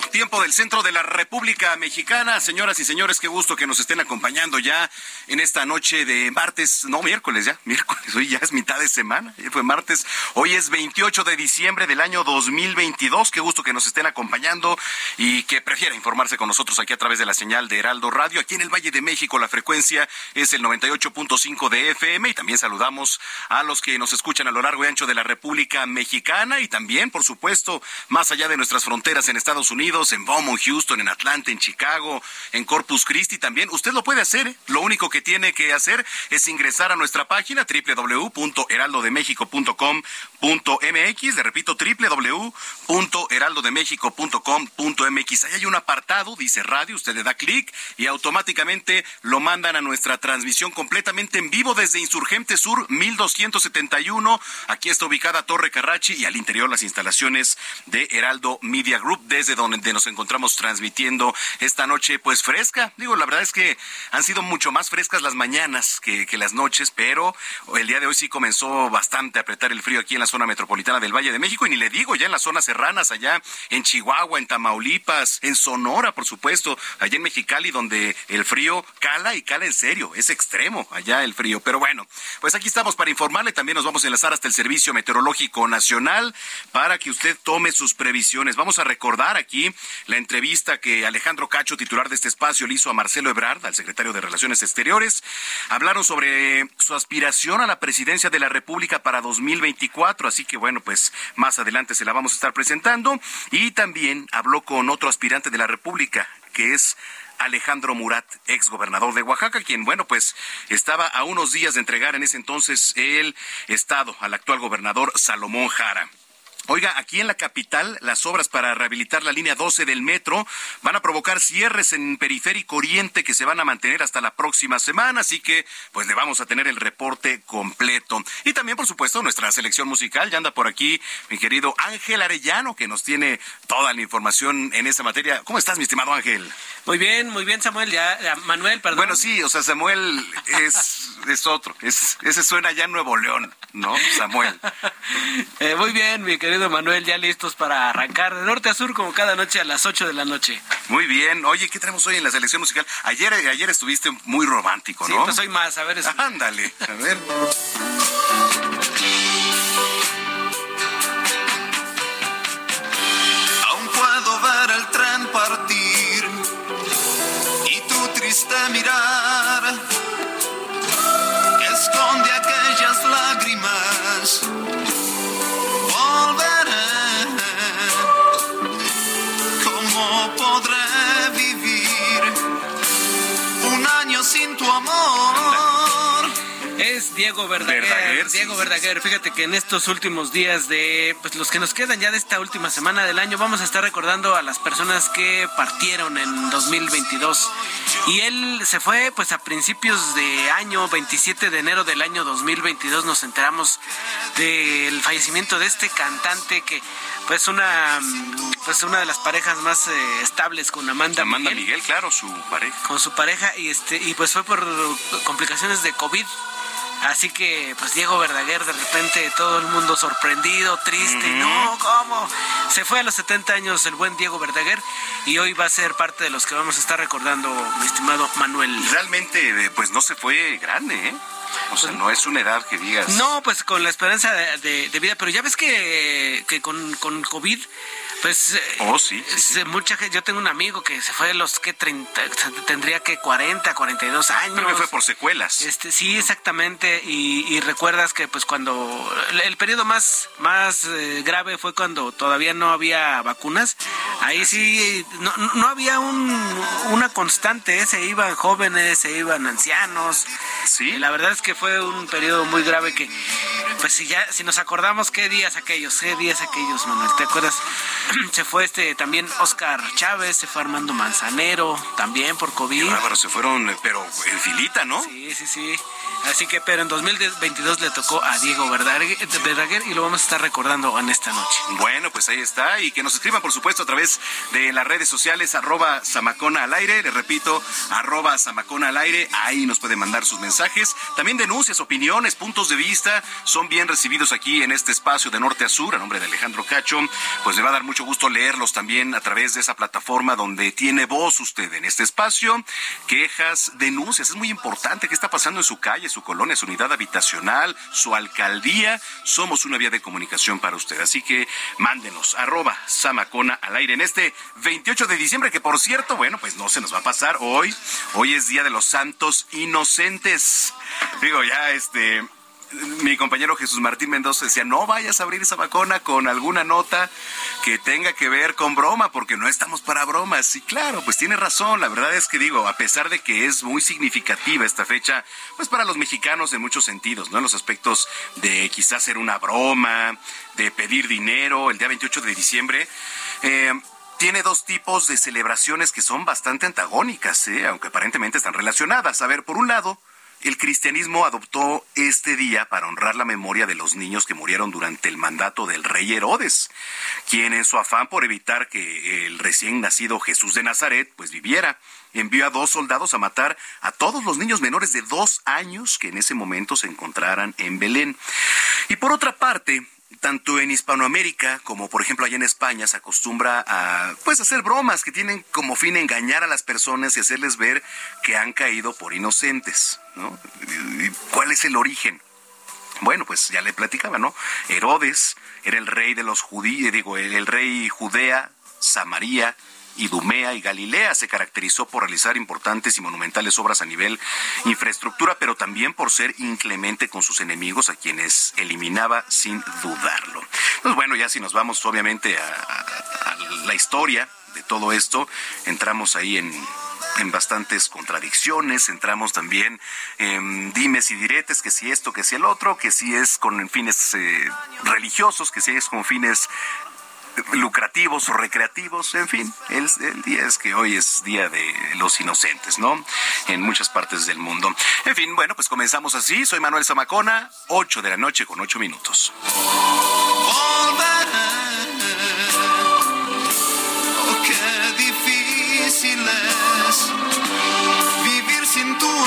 Tiempo del centro de la República Mexicana. Señoras y señores, qué gusto que nos estén acompañando ya en esta noche de martes, no miércoles ya, miércoles, hoy ya es mitad de semana, ayer fue martes, hoy es 28 de diciembre del año 2022. Qué gusto que nos estén acompañando y que prefiera informarse con nosotros aquí a través de la señal de Heraldo Radio. Aquí en el Valle de México la frecuencia es el 98.5 de FM y también saludamos a los que nos escuchan a lo largo y ancho de la República Mexicana y también, por supuesto, más allá de nuestras fronteras en Estados Unidos, en Beaumont, Houston, en Atlanta, en Chicago, en Corpus Christi también. Usted lo puede hacer. ¿eh? Lo único que tiene que hacer es ingresar a nuestra página www.heraldodemexico.com.mx. Le repito, www.heraldodemexico.com.mx. Ahí hay un apartado, dice radio, usted le da clic y automáticamente lo mandan a nuestra transmisión completamente en vivo desde Insurgente Sur 1271. Aquí está ubicada Torre Carrachi y al interior las instalaciones de Heraldo Media Group, desde donde nos encontramos transmitiendo esta noche, pues fresca. Digo, la verdad es que han sido mucho más frescas las mañanas que, que las noches, pero el día de hoy sí comenzó bastante a apretar el frío aquí en la zona metropolitana del Valle de México, y ni le digo, ya en las zonas serranas, allá en Chihuahua, en Tamaulipas, en Sonora, por supuesto, allá en Mexicali, donde el frío cala y cala en serio, es extremo allá el frío. Pero bueno, pues aquí estamos para informarle, también nos vamos a enlazar hasta el Servicio Meteorológico Nacional para que usted tome sus previsiones. Vamos a recordar aquí la entrevista que Alejandro Cacho, titular de este espacio, le hizo a Marcelo Ebrard, al secretario de Relaciones Exteriores. Hablaron sobre su aspiración a la presidencia de la República para 2024, así que bueno, pues más adelante se la vamos a estar presentando. Y también habló con otro aspirante de la República, que es Alejandro Murat, ex gobernador de Oaxaca, quien, bueno, pues estaba a unos días de entregar en ese entonces el Estado al actual gobernador Salomón Jara. Oiga, aquí en la capital, las obras para rehabilitar la línea 12 del metro van a provocar cierres en Periférico Oriente que se van a mantener hasta la próxima semana, así que pues le vamos a tener el reporte completo. Y también, por supuesto, nuestra selección musical, ya anda por aquí mi querido Ángel Arellano, que nos tiene toda la información en esa materia. ¿Cómo estás, mi estimado Ángel? Muy bien, muy bien, Samuel. Ya, Manuel, perdón. Bueno, sí, o sea, Samuel es, es otro, es, ese suena ya en Nuevo León, ¿no? Samuel. Eh, muy bien, mi querido Manuel, ya listos para arrancar de norte a sur como cada noche a las 8 de la noche. Muy bien. Oye, ¿qué tenemos hoy en la selección musical? Ayer, ayer estuviste muy romántico, ¿no? Sí, pues hoy más, a ver. eso. Ándale, a ver. Aún puedo ver el tren partir y tu triste mirar Diego Verdaguer. Diego sí, Verdaguer. Fíjate que en estos últimos días de, pues los que nos quedan ya de esta última semana del año, vamos a estar recordando a las personas que partieron en 2022. Y él se fue, pues a principios de año, 27 de enero del año 2022, nos enteramos del fallecimiento de este cantante que, pues una, pues una de las parejas más eh, estables con Amanda, Amanda Miguel Miguel, claro, su pareja. con su pareja y este y pues fue por complicaciones de COVID Así que, pues Diego Verdaguer, de repente todo el mundo sorprendido, triste. No, ¿cómo? Se fue a los 70 años el buen Diego Verdaguer y hoy va a ser parte de los que vamos a estar recordando, mi estimado Manuel. Realmente, eh, pues no se fue grande, ¿eh? O sea, no es una edad que digas. No, pues con la esperanza de, vida, pero ya ves que, que con, con COVID pues. Oh, sí. Mucha gente. Yo tengo un amigo que se fue de los que 30, tendría que 40, 42 años. Pero fue por secuelas. Este, sí, exactamente. Y, recuerdas que, pues, cuando. El periodo más, más eh, grave fue cuando todavía no había vacunas. Ahí sí. No, no había un, una constante. ¿eh? Se iban jóvenes, se iban ancianos. Sí. la verdad es que fue un periodo muy grave que. Pues si ya, si nos acordamos qué días aquellos, qué días aquellos, Manuel, ¿te acuerdas? se fue este también Oscar Chávez, se fue Armando Manzanero, también por COVID. Qué se fueron, pero en filita, ¿no? Sí, sí, sí. Así que, pero en 2022 le tocó a Diego Verdaguer y lo vamos a estar recordando en esta noche. Bueno, pues ahí está. Y que nos escriban, por supuesto, a través de las redes sociales, arroba Samacona al aire. Le repito, arroba Samacona al aire. Ahí nos pueden mandar sus mensajes. También denuncias, opiniones, puntos de vista son bien recibidos aquí en este espacio de norte a sur, a nombre de Alejandro Cacho. Pues me va a dar mucho gusto leerlos también a través de esa plataforma donde tiene voz usted en este espacio. Quejas, denuncias. Es muy importante qué está pasando en su calle su colonia, su unidad habitacional, su alcaldía. Somos una vía de comunicación para usted. Así que mándenos, arroba Samacona al aire en este 28 de diciembre, que por cierto, bueno, pues no se nos va a pasar hoy. Hoy es Día de los Santos Inocentes. Digo, ya este mi compañero Jesús Martín Mendoza decía, no vayas a abrir esa vacuna con alguna nota que tenga que ver con broma, porque no estamos para bromas. Y claro, pues tiene razón, la verdad es que digo, a pesar de que es muy significativa esta fecha, pues para los mexicanos en muchos sentidos, ¿no? En los aspectos de quizás ser una broma, de pedir dinero, el día 28 de diciembre. Eh, tiene dos tipos de celebraciones que son bastante antagónicas, ¿eh? aunque aparentemente están relacionadas. A ver, por un lado, el cristianismo adoptó este día para honrar la memoria de los niños que murieron durante el mandato del rey Herodes, quien en su afán por evitar que el recién nacido Jesús de Nazaret pues viviera, envió a dos soldados a matar a todos los niños menores de dos años que en ese momento se encontraran en Belén. Y por otra parte, tanto en Hispanoamérica como por ejemplo allá en España se acostumbra a pues hacer bromas que tienen como fin engañar a las personas y hacerles ver que han caído por inocentes, ¿no? ¿Cuál es el origen? Bueno, pues ya le platicaba, ¿no? Herodes era el rey de los judíos, digo, el rey Judea, Samaria, Idumea y Galilea se caracterizó por realizar importantes y monumentales obras a nivel infraestructura, pero también por ser inclemente con sus enemigos, a quienes eliminaba sin dudarlo. Pues bueno, ya si nos vamos obviamente a, la historia de todo esto, entramos ahí en, bastantes contradicciones, entramos también en dimes y diretes, que si esto, que si el otro, que si es con fines eh, religiosos, que si es con fines lucrativos o recreativos, en fin, el, día es que hoy es Día de los Inocentes, ¿no? En muchas partes del mundo. En fin, bueno, pues comenzamos así. Soy Manuel Zamacona, 8 de la noche con 8 minutos. Oh, qué difícil es vivir sin tu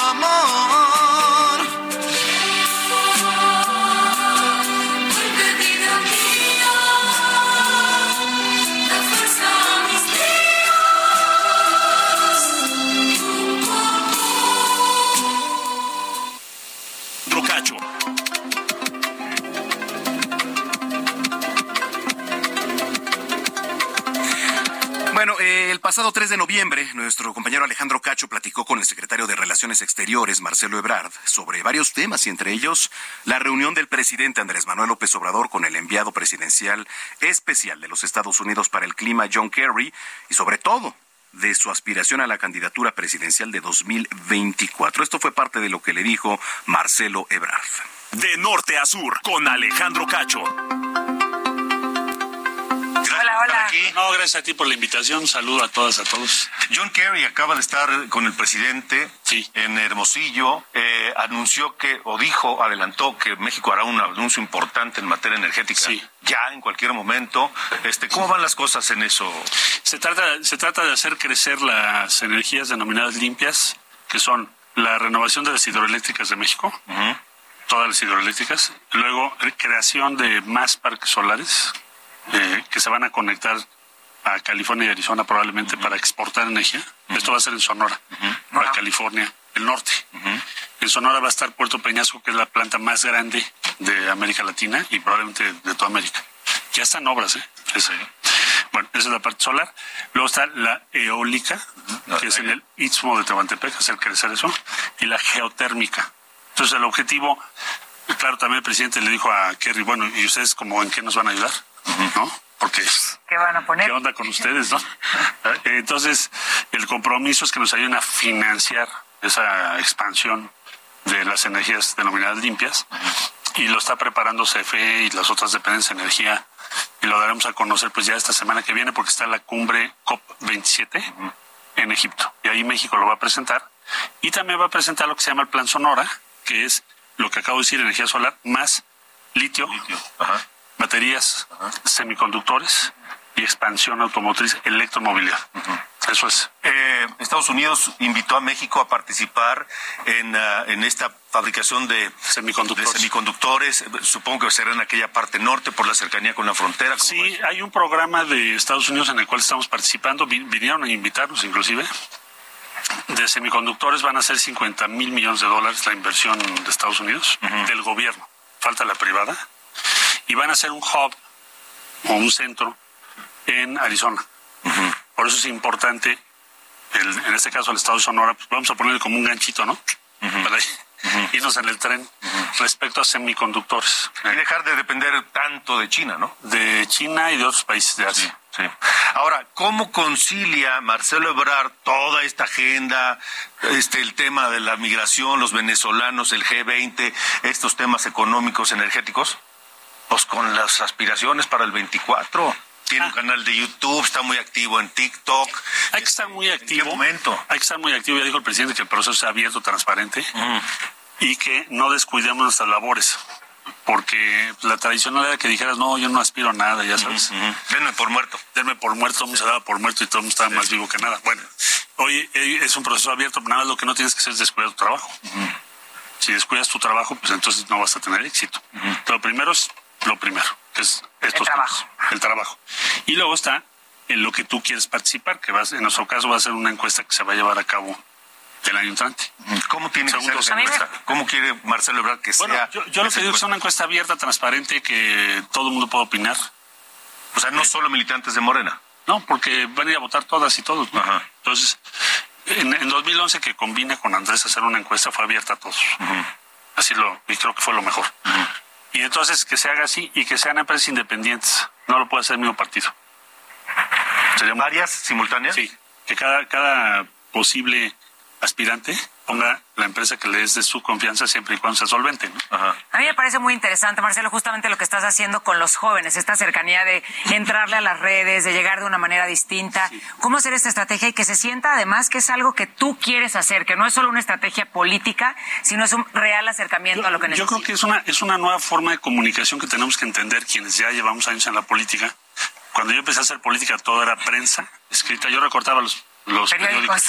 pasado 3 de noviembre, nuestro compañero Alejandro Cacho platicó con el secretario de Relaciones Exteriores, Marcelo Ebrard, sobre varios temas y entre ellos la reunión del presidente Andrés Manuel López Obrador con el enviado presidencial especial de los Estados Unidos para el clima, John Kerry, y sobre todo de su aspiración a la candidatura presidencial de 2024. Esto fue parte de lo que le dijo Marcelo Ebrard. De norte a sur, con Alejandro Cacho. Hola, hola. No, gracias a ti por la invitación. Un saludo a todas, a todos. John Kerry acaba de estar con el presidente en Hermosillo. Eh, anunció que, o dijo, adelantó que México hará un anuncio importante en materia energética. Sí. Ya en cualquier momento. Este, ¿Cómo van las cosas en eso? Se trata, se trata de hacer crecer las energías denominadas limpias, que son la renovación de las hidroeléctricas de México todas las hidroeléctricas. Luego, creación de más parques solares eh, que se van a conectar a California y Arizona probablemente para exportar energía. Esto va a ser en Sonora, para California, el norte. En Sonora va a estar Puerto Peñasco, que es la planta más grande de América Latina y probablemente de toda América. Ya están obras, ¿eh? Bueno, esa es la parte solar. Luego está la eólica, que es en el Istmo de Tehuantepec, hacer crecer eso, y la geotérmica. Entonces, el objetivo, claro, también el presidente le dijo a Kerry, bueno, ¿y ustedes como en qué nos van a ayudar? ¿No? Porque ¿Qué van a poner? ¿Qué onda con ustedes, no? Entonces, el compromiso es que nos ayuden a financiar esa expansión de las energías denominadas limpias y lo está preparando CFE y las otras dependencias de energía y lo daremos a conocer pues ya esta semana que viene porque está la cumbre COP27 en Egipto y ahí México lo va a presentar y también va a presentar lo que se llama el Plan Sonora que es lo que acabo de decir, energía solar más litio, baterías, semiconductores y expansión automotriz, electromovilidad. Eso es. Eh, Estados Unidos invitó a México a participar en, ah, en esta fabricación de semiconductores. de semiconductores. Supongo que será en aquella parte norte por la cercanía con la frontera. Sí, hay un programa de Estados Unidos en el cual estamos participando. Vinieron a invitarnos inclusive. De semiconductores van a ser 50 mil millones de dólares la inversión de Estados Unidos, del gobierno. Falta la privada. Y van a ser un hub o un centro en Arizona. Por eso es importante, en este caso el estado de Sonora, pues vamos a ponerle como un ganchito, ¿no? Para irnos en el tren respecto a semiconductores. Y dejar de depender tanto de China, ¿no? De China y de otros países de Asia. Sí. Ahora, ¿cómo concilia Marcelo Ebrard toda esta agenda, este el tema de la migración, los venezolanos, el G20, estos temas económicos, energéticos? Pues con las aspiraciones para el 24 tiene un canal de YouTube, está muy activo en TikTok. Hay que estar muy activo. ¿En qué momento? Hay que estar muy activo. Ya dijo el presidente que el proceso sea abierto, transparente y que no descuidemos nuestras labores. Porque la tradicional era que dijeras, no, yo no aspiro a nada, ya sabes. Denme por muerto. Denme por muerto, mundo se daba por muerto y todo el mundo estaba más vivo que nada. Bueno, hoy es un proceso abierto, pero nada lo que no tienes que hacer es descuidar tu trabajo. Si descuidas tu trabajo, pues entonces no vas a tener éxito. Lo primero es lo primero, que es estos el trabajo. el trabajo. Y luego está en lo que tú quieres participar, que vas, en nuestro caso va a ser una encuesta que se va a llevar a cabo el año entrante. ¿Cómo tiene que ser esa encuesta? ¿Cómo quiere Marcelo Ebrard que sea? Yo, yo lo que digo es una encuesta abierta, transparente, que todo el mundo pueda opinar. O sea, no solo militantes de Morena. No, porque van a ir a votar todas y todos. Entonces, en, en, 2011 que combina con Andrés hacer una encuesta fue abierta a todos. Así lo, y creo que fue lo mejor. Y entonces que se haga así y que sean empresas independientes. No lo puede hacer el mismo partido. ¿Serían varias simultáneas? Sí, que cada, cada posible aspirante ponga la empresa que le des de su confianza siempre y cuando sea solvente. A mí me parece muy interesante, Marcelo, justamente lo que estás haciendo con los jóvenes, esta cercanía de entrarle a las redes, de llegar de una manera distinta. ¿Cómo hacer esta estrategia y que se sienta además que es algo que tú quieres hacer, que no es solo una estrategia política, sino es un real acercamiento yo, a lo que necesitas? Yo creo que es una, es una nueva forma de comunicación que tenemos que entender quienes ya llevamos años en la política. Cuando yo empecé a hacer política, todo era prensa escrita. Yo recortaba los, los periódicos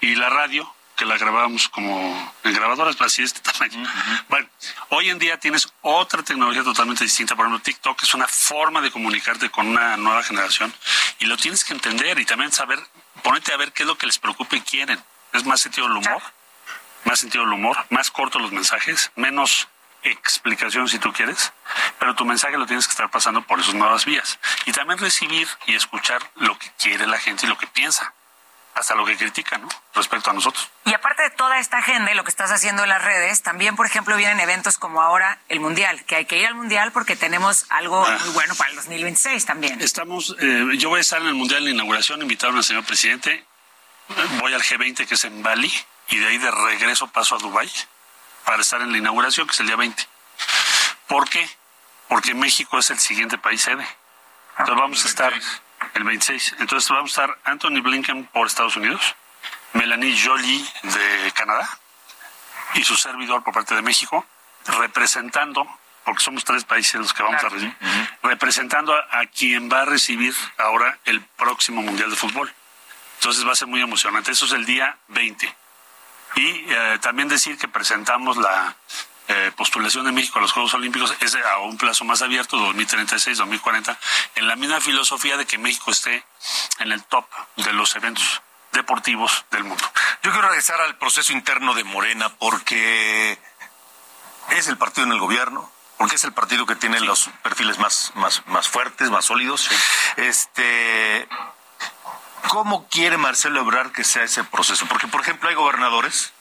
y la radio que la grabábamos como en grabadoras así de este tamaño. Bueno, hoy en día tienes otra tecnología totalmente distinta. Por ejemplo, TikTok es una forma de comunicarte con una nueva generación y lo tienes que entender y también saber, ponerte a ver qué es lo que les preocupa y quieren. Es más sentido del humor, más sentido del humor, más cortos los mensajes, menos explicación si tú quieres, pero tu mensaje lo tienes que estar pasando por esas nuevas vías. Y también recibir y escuchar lo que quiere la gente y lo que piensa hasta lo que critican, ¿no? Respecto a nosotros. Y aparte de toda esta agenda y lo que estás haciendo en las redes, también, por ejemplo, vienen eventos como ahora el Mundial, que hay que ir al Mundial porque tenemos algo ah. muy bueno para el 2026 también. Estamos, eh, yo voy a estar en el Mundial de inauguración, invitaron al señor presidente, voy al G20 que es en Bali y de ahí de regreso paso a Dubái para estar en la inauguración que es el día 20. ¿Por qué? Porque México es el siguiente país sede. Entonces vamos a estar el 26. Entonces vamos a estar Anthony Blinken por Estados Unidos, Melanie Jolie de Canadá y su servidor por parte de México, representando, porque somos tres países los que vamos a recibir, representando a, quien va a recibir ahora el próximo Mundial de Fútbol. Entonces va a ser muy emocionante. Eso es el día 20. Y eh, también decir que presentamos la eh, postulación de México a los Juegos Olímpicos es a un plazo más abierto, 2036, 2040, en la misma filosofía de que México esté en el top de los eventos deportivos del mundo. Yo quiero regresar al proceso interno de Morena porque es el partido en el gobierno, porque es el partido que tiene los perfiles más, más, más fuertes, más sólidos. Este, ¿Cómo quiere Marcelo Ebrard que sea ese proceso? Porque, por ejemplo, hay gobernadores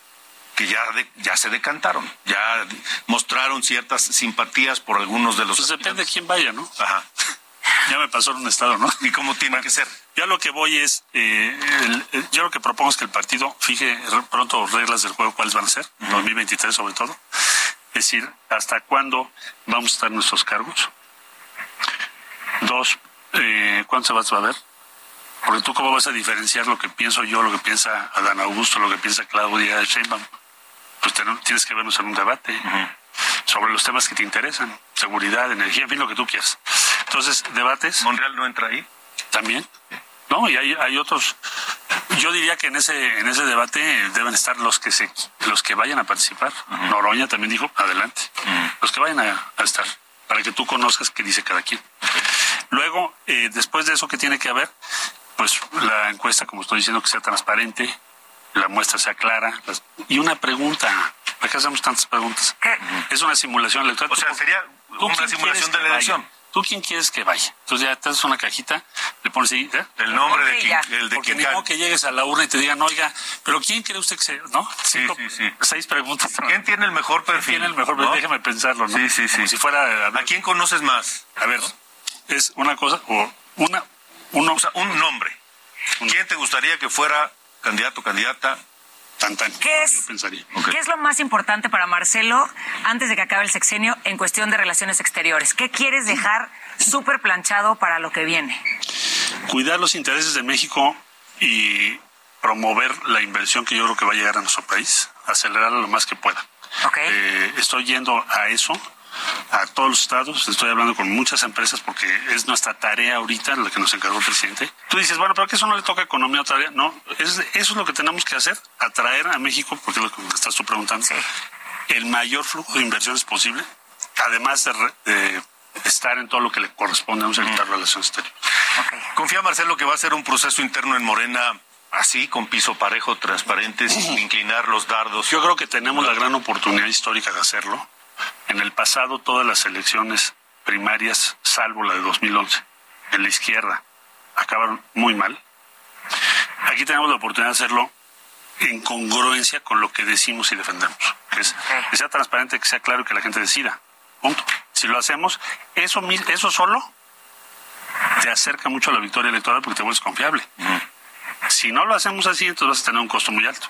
que ya, ya se decantaron, ya mostraron ciertas simpatías por algunos de los... Pues depende de quién vaya, ¿no? Ajá. ya me pasó en un estado, ¿no? ¿Y cómo tiene que ser? Ya lo que voy es, eh, yo lo que propongo es que el partido fije pronto reglas del juego, cuáles van a ser, 2023 sobre todo. Es decir, hasta cuándo vamos a estar en nuestros cargos. Dos, eh, ¿cuánto se va a ver? Porque tú cómo vas a diferenciar lo que pienso yo, lo que piensa Adán Augusto, lo que piensa Claudia Sheinbaum pues tienes que vernos en un debate sobre los temas que te interesan, seguridad, energía, en fin, lo que tú quieras. Entonces, debates. ¿Monreal no entra ahí? También. No, y hay, hay otros. Yo diría que en ese en ese debate deben estar los que se los que vayan a participar. Noroña también dijo, adelante. Los que vayan a, estar para que tú conozcas qué dice cada quien. Luego, eh, después de eso que tiene que haber, pues la encuesta, como estoy diciendo, que sea transparente, la muestra sea clara. Y una pregunta, ¿para qué hacemos tantas preguntas? Es una simulación electoral. O sea, sería una simulación de la elección. ¿Tú quién quieres que vaya? Entonces ya te haces una cajita, le pones ahí ¿eh? el nombre de quien, el de Porque ni modo que llegues a la urna y te digan, oiga, pero ¿quién cree usted que sea? ¿No? Sí, sí, sí. Seis preguntas. ¿Quién tiene el mejor perfil? ¿Quién tiene el mejor perfil? Déjame pensarlo, ¿no? Sí, sí, sí. Como si fuera... A, quién conoces más? A ver, es una cosa, o una... Uno, o sea, un nombre. ¿Quién te gustaría que fuera candidato, candidata ¿Qué es, ¿Qué es lo más importante para Marcelo antes de que acabe el sexenio en cuestión de relaciones exteriores? ¿Qué quieres dejar súper planchado para lo que viene? Cuidar los intereses de México y promover la inversión que yo creo que va a llegar a nuestro país, acelerarla lo más que pueda. Eh, estoy yendo a eso a todos los estados, estoy hablando con muchas empresas porque es nuestra tarea ahorita, la que nos encargó el presidente. Tú dices, bueno, pero que eso no le toca economía otra vez. No, es, eso es lo que tenemos que hacer, atraer a México, porque es lo que estás tú preguntando, el mayor flujo de inversiones posible, además de, estar en todo lo que le corresponde a un secretario de Relaciones Exteriores. ¿Confía Marcelo que va a ser un proceso interno en Morena así, con piso parejo, transparente, sin inclinar los dardos? Yo creo que tenemos la gran oportunidad histórica de hacerlo en el pasado todas las elecciones primarias, salvo la de 2011, en la izquierda, acabaron muy mal. Aquí tenemos la oportunidad de hacerlo en congruencia con lo que decimos y defendemos. Que, sea transparente, que sea claro y que la gente decida. Punto. Si lo hacemos, eso, eso solo te acerca mucho a la victoria electoral porque te vuelves confiable. Si no lo hacemos así, entonces vas a tener un costo muy alto.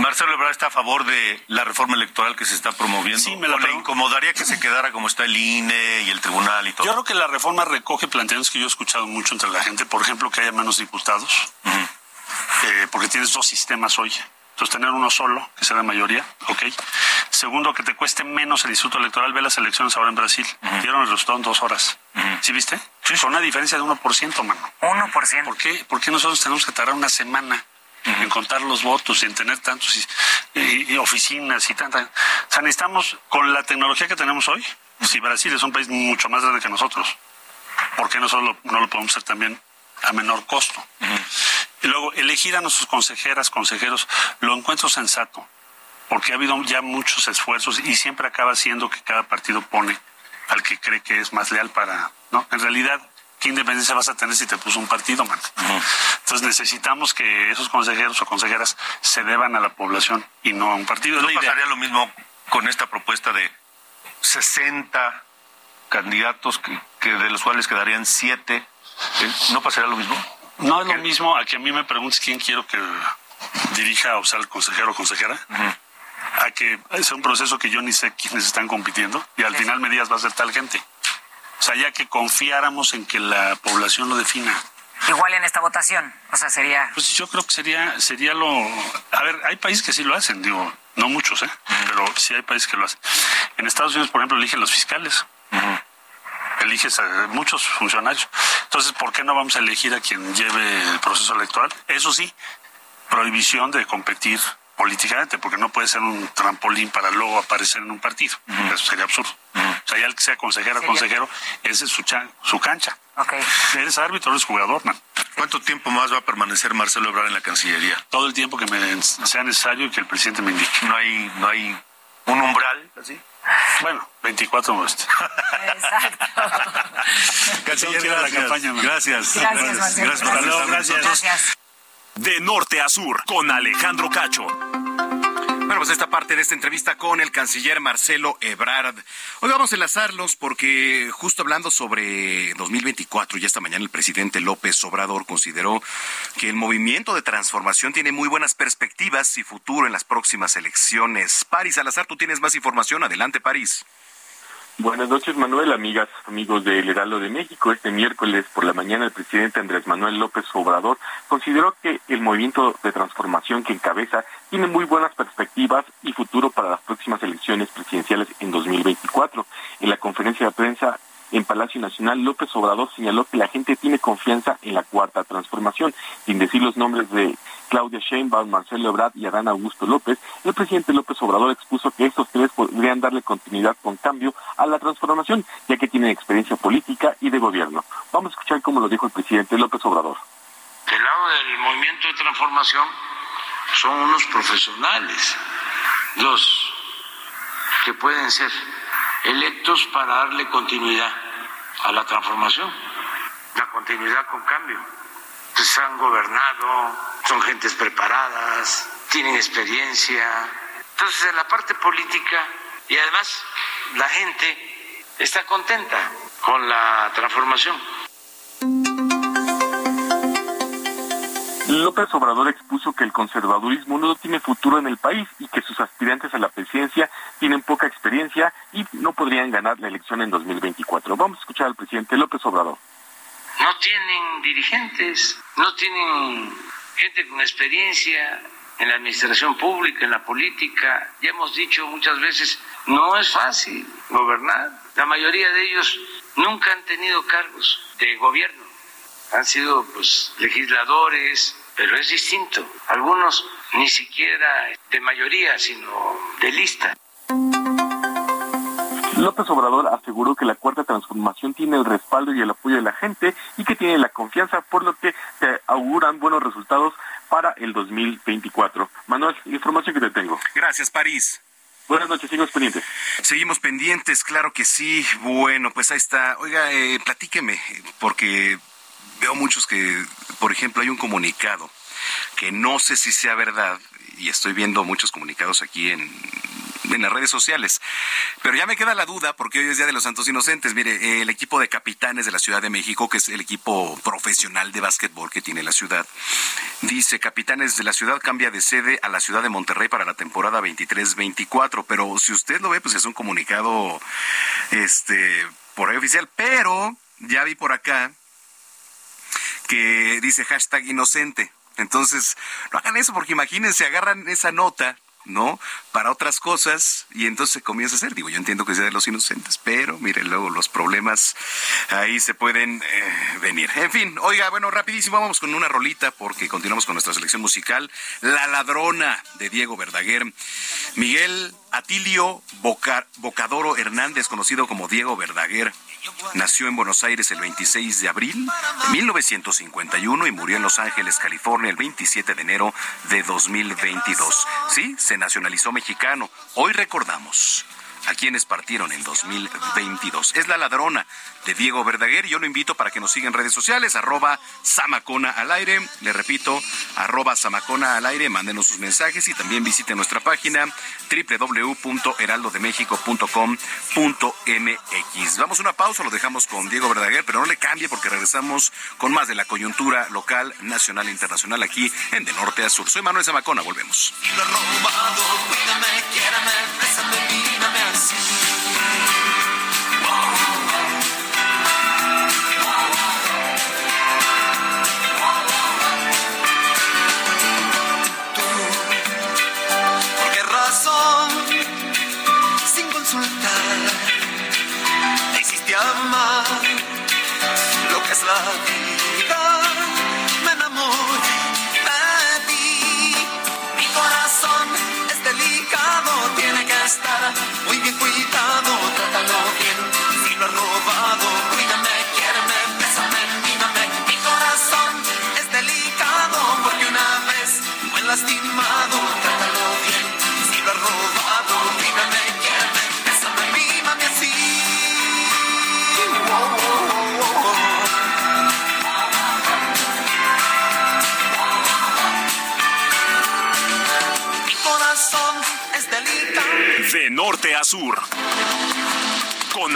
Marcelo Ebrard está a favor de la reforma electoral que se está promoviendo. Sí, me la le incomodaría que se quedara como está el INE y el tribunal y todo? Yo creo que la reforma recoge planteamientos que yo he escuchado mucho entre la gente. Por ejemplo, que haya menos diputados, eh, porque tienes dos sistemas hoy. Entonces, tener uno solo, que sea la mayoría, ok. Segundo, que te cueste menos el instituto electoral. Ve las elecciones ahora en Brasil. Dieron el resultado en dos horas. ¿Sí viste? Sí. Con una diferencia de 1%, mano. 1%. ¿Por qué? ¿Por qué nosotros tenemos que tardar una semana en contar los votos, en tener tantos y, oficinas y tantas. O sea, necesitamos, con la tecnología que tenemos hoy, si Brasil es un país mucho más grande que nosotros, ¿por qué nosotros no lo podemos hacer también a menor costo? Y luego, elegir a nuestros consejeras, consejeros, lo encuentro sensato, porque ha habido ya muchos esfuerzos y siempre acaba siendo que cada partido pone al que cree que es más leal para... ¿no? En realidad, ¿qué independencia vas a tener si te puso un partido, man? Entonces necesitamos que esos consejeros o consejeras se deban a la población y no a un partido. ¿No pasaría lo mismo con esta propuesta de 60 candidatos que, de los cuales quedarían 7? ¿Eh? ¿No pasaría lo mismo? No es lo mismo a que a mí me preguntes quién quiero que dirija o sea el consejero o consejera. A que es un proceso que yo ni sé quiénes están compitiendo y al final me digas va a ser tal gente. O sea, ya que confiáramos en que la población lo defina. Igual en esta votación, o sea, sería... Pues yo creo que sería, sería lo... A ver, hay países que sí lo hacen, digo, no muchos, ¿eh? Pero sí hay países que lo hacen. En Estados Unidos, por ejemplo, eligen los fiscales. Eliges a muchos funcionarios. Entonces, ¿por qué no vamos a elegir a quien lleve el proceso electoral? Eso sí, prohibición de competir políticamente, porque no puede ser un trampolín para luego aparecer en un partido. Eso sería absurdo. Sea, ya el que sea consejero, consejero, ese es su, su cancha. Okay. Eres árbitro, eres jugador, man. ¿Cuánto tiempo más va a permanecer Marcelo Ebrard en la Cancillería? Todo el tiempo que me sea necesario y que el presidente me indique. No hay, no hay un umbral, así. Bueno, 24 más. Exacto. Canciller, gracias. La campaña, gracias. Gracias, gracias. gracias. De norte a sur, con Alejandro Cacho. Bueno, esta parte de esta entrevista con el canciller Marcelo Ebrard. Hoy vamos a enlazarlos porque justo hablando sobre 2024, y esta mañana el presidente López Obrador consideró que el movimiento de transformación tiene muy buenas perspectivas y futuro en las próximas elecciones. París Salazar, tú tienes más información. Adelante, París. Buenas noches, Manuel, amigas, amigos del Heraldo de México. Este miércoles por la mañana el presidente Andrés Manuel López Obrador consideró que el movimiento de transformación que encabeza tiene muy buenas perspectivas y futuro para las próximas elecciones presidenciales en 2024. En la conferencia de prensa en Palacio Nacional, López Obrador señaló que la gente tiene confianza en la cuarta transformación. Sin decir los nombres de Claudia Sheinbaum, Marcelo Ebrard y Adán Augusto López, el presidente López Obrador expuso que estos tres podrían darle continuidad con cambio a la transformación, ya que tienen experiencia política y de gobierno. Vamos a escuchar cómo lo dijo el presidente López Obrador. Del lado del movimiento de transformación son unos profesionales los que pueden ser electos para darle continuidad a la transformación, la continuidad con cambio. Pues han gobernado, son gentes preparadas, tienen experiencia. Entonces, en la parte política, y además la gente está contenta con la transformación. López Obrador expuso que el conservadurismo no tiene futuro en el país y que sus aspirantes a la presidencia tienen poca experiencia y no podrían ganar la elección en 2024. Vamos a escuchar al presidente López Obrador. No tienen dirigentes, no tienen gente con experiencia en la administración pública, en la política. Ya hemos dicho muchas veces, no es fácil gobernar. La mayoría de ellos nunca han tenido cargos de gobierno. Han sido pues legisladores, pero es distinto. Algunos ni siquiera de mayoría, sino de lista. López Obrador aseguró que la cuarta transformación tiene el respaldo y el apoyo de la gente y que tiene la confianza, por lo que se auguran buenos resultados para el 2024. Manuel, información que te tengo. Gracias, París. Buenas noches, seguimos pendientes. Seguimos pendientes, claro que sí. Bueno, pues ahí está. Oiga, eh, platíqueme, porque veo muchos que, por ejemplo, hay un comunicado que no sé si sea verdad, y estoy viendo muchos comunicados aquí en, en las redes sociales. Pero ya me queda la duda, porque hoy es Día de los Santos Inocentes. Mire, el equipo de capitanes de la Ciudad de México, que es el equipo profesional de básquetbol que tiene la ciudad, dice, capitanes de la ciudad cambia de sede a la ciudad de Monterrey para la temporada 23-24. Pero si usted lo ve, pues es un comunicado este, por ahí oficial. Pero ya vi por acá que dice hashtag inocente. Entonces, no hagan eso porque imagínense, agarran esa nota ¿no? Para otras cosas y entonces se comienza a hacer. Digo, yo entiendo que sea de los inocentes, pero miren, luego los problemas ahí se pueden eh, venir. En fin, oiga, bueno, rapidísimo, vamos con una rolita porque continuamos con nuestra selección musical. La ladrona de Diego Verdaguer. Miguel Atilio Bocadoro Hernández, conocido como Diego Verdaguer Nació en Buenos Aires el 26 de abril de 1951 y murió en Los Ángeles, California, el 27 de enero de 2022. Sí, se nacionalizó mexicano. Hoy recordamos a quienes partieron en 2022. Es La Ladrona de Diego Verdaguer. Yo lo invito para que nos siga en redes sociales, arroba Samacona al aire. Le repito, arroba Samacona al aire. Mándenos sus mensajes y también visite nuestra página www.heraldodemexico.com.mx. Vamos a una pausa, lo dejamos con Diego Verdaguer, pero no le cambie porque regresamos con más de la coyuntura local, nacional e internacional aquí en De Norte a Sur. Soy Manuel Samacona, volvemos. ¿Por lo que es la vida. Me enamoré de ti. Mi corazón es delicado, tiene que estar muy bien cuidado. Trátalo bien, si lo has robado, cuídame, quiéreme, bésame, mírame. Mi corazón es delicado porque una vez fue lastimado.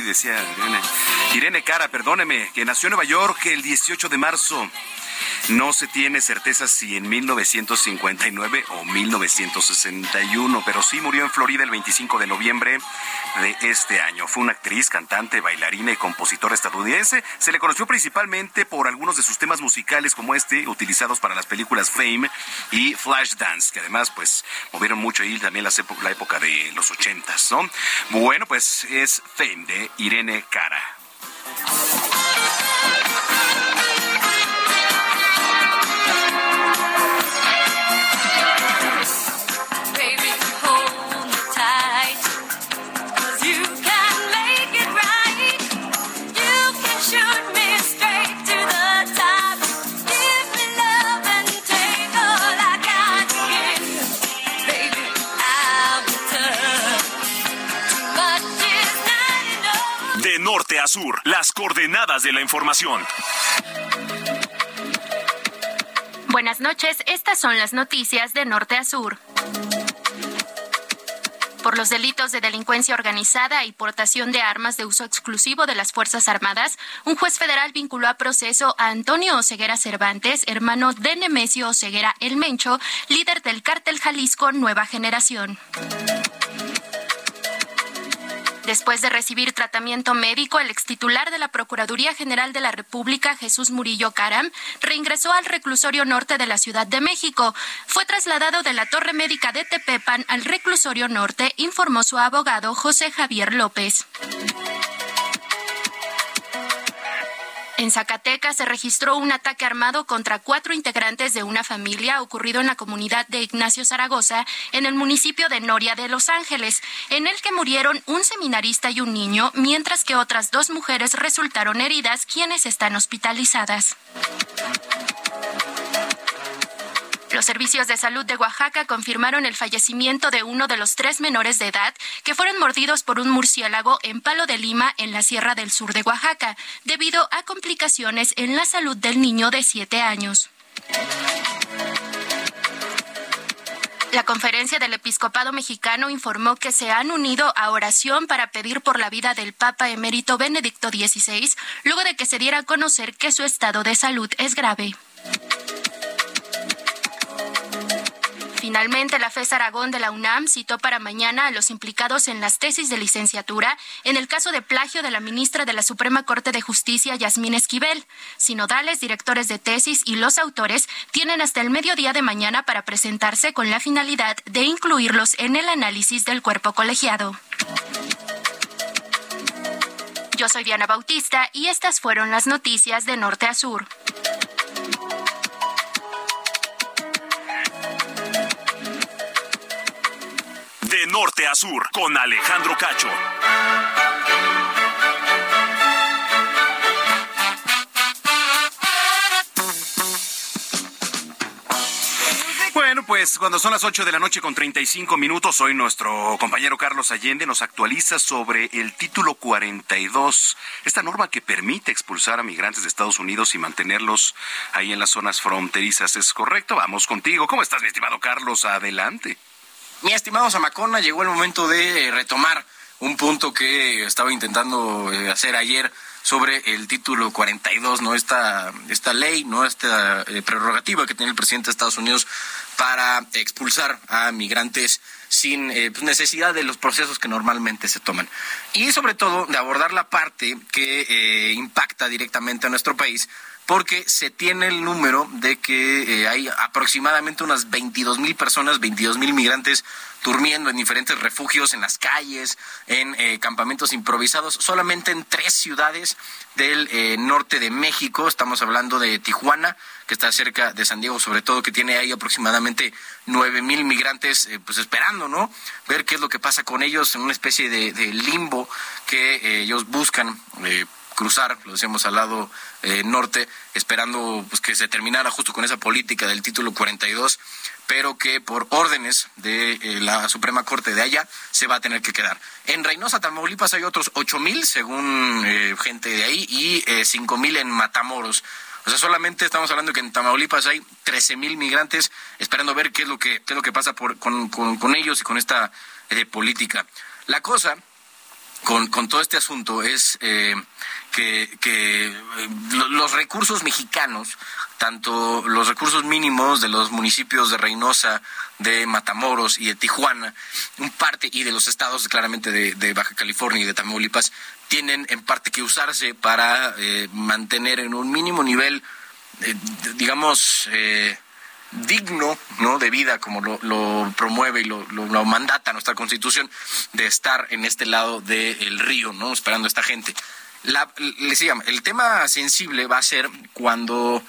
Decía Irene. Irene Cara, perdóneme, que nació en Nueva York el 18 de marzo. No se tiene certeza si en 1959 o 1961, pero sí murió en Florida el 25 de noviembre de este año. Fue una actriz, cantante, bailarina y compositora estadounidense. Se le conoció principalmente por algunos de sus temas musicales como este, utilizados para las películas Fame y Flashdance, que además pues movieron mucho ahí también la época de los ochentas, ¿no? Bueno, pues es Fame de Irene Cara. Sur, las coordenadas de la información. Buenas noches, estas son las noticias de norte a sur. Por los delitos de delincuencia organizada y portación de armas de uso exclusivo de las Fuerzas Armadas, un juez federal vinculó a proceso a Antonio Oseguera Cervantes, hermano de Nemesio Oseguera El Mencho, líder del cártel Jalisco Nueva Generación. Después de recibir tratamiento médico, el extitular de la Procuraduría General de la República, Jesús Murillo Caram, reingresó al reclusorio norte de la Ciudad de México. Fue trasladado de la Torre Médica de Tepepan al reclusorio norte, informó su abogado José Javier López. En Zacatecas se registró un ataque armado contra cuatro integrantes de una familia ocurrido en la comunidad de Ignacio Zaragoza, en el municipio de Noria de Los Ángeles, en el que murieron un seminarista y un niño, mientras que otras dos mujeres resultaron heridas, quienes están hospitalizadas. Los servicios de salud de Oaxaca confirmaron el fallecimiento de uno de los tres menores de edad que fueron mordidos por un murciélago en Palo de Lima, en la Sierra del Sur de Oaxaca, debido a complicaciones en la salud del niño de siete años. La conferencia del episcopado mexicano informó que se han unido a oración para pedir por la vida del Papa emérito Benedicto XVI, luego de que se diera a conocer que su estado de salud es grave. Finalmente, la FES Aragón de la UNAM citó para mañana a los implicados en las tesis de licenciatura en el caso de plagio de la ministra de la Suprema Corte de Justicia, Yasmín Esquivel. Sinodales, directores de tesis y los autores tienen hasta el mediodía de mañana para presentarse con la finalidad de incluirlos en el análisis del cuerpo colegiado. Yo soy Diana Bautista y estas fueron las noticias de Norte a Sur. Norte a sur, con Alejandro Cacho. Bueno, pues cuando son las 8 de la noche con 35 minutos, hoy nuestro compañero Carlos Allende nos actualiza sobre el título 42, esta norma que permite expulsar a migrantes de Estados Unidos y mantenerlos ahí en las zonas fronterizas. ¿Es correcto? Vamos contigo. ¿Cómo estás, mi estimado Carlos? Adelante. Mi estimado Zamacona, llegó el momento de eh, retomar un punto que estaba intentando eh, hacer ayer sobre el título 42, ¿no? Esta, esta ley, ¿no? Esta eh, prerrogativa que tiene el presidente de Estados Unidos para expulsar a migrantes sin pues, necesidad de los procesos que normalmente se toman. Y sobre todo de abordar la parte que impacta directamente a nuestro país, porque se tiene el número de que eh, hay aproximadamente unas 22 mil personas, 22 mil migrantes durmiendo en diferentes refugios, en las calles, en eh, campamentos improvisados, solamente en tres ciudades del eh, norte de México. Estamos hablando de Tijuana, que está cerca de San Diego, sobre todo, que tiene ahí aproximadamente nueve mil migrantes, pues esperando, ¿no? Ver qué es lo que pasa con ellos en una especie de, limbo que ellos buscan. Cruzar, lo decíamos al lado eh, norte, esperando pues que se terminara justo con esa política del título 42, pero que por órdenes de eh, la Suprema Corte de allá se va a tener que quedar. En Reynosa, Tamaulipas hay otros ocho mil, según eh, gente de ahí, y eh, cinco mil en Matamoros. O sea, solamente estamos hablando que en Tamaulipas hay 13 mil migrantes esperando ver qué es lo que, qué es lo que pasa por, con, con, ellos y con esta política. La cosa con, con todo este asunto es eh, que, que eh, lo- los recursos mexicanos, tanto los recursos mínimos de los municipios de Reynosa, de Matamoros y de Tijuana, un parte, y de los estados claramente de, de Baja California y de Tamaulipas, tienen en parte que usarse para eh, mantener en un mínimo nivel, eh, digamos, eh, digno ¿no? de vida, como lo, lo promueve y lo, lo- mandata nuestra constitución, de estar en este lado del río, ¿no? esperando a esta gente. La, les decía, el tema sensible va a ser cuando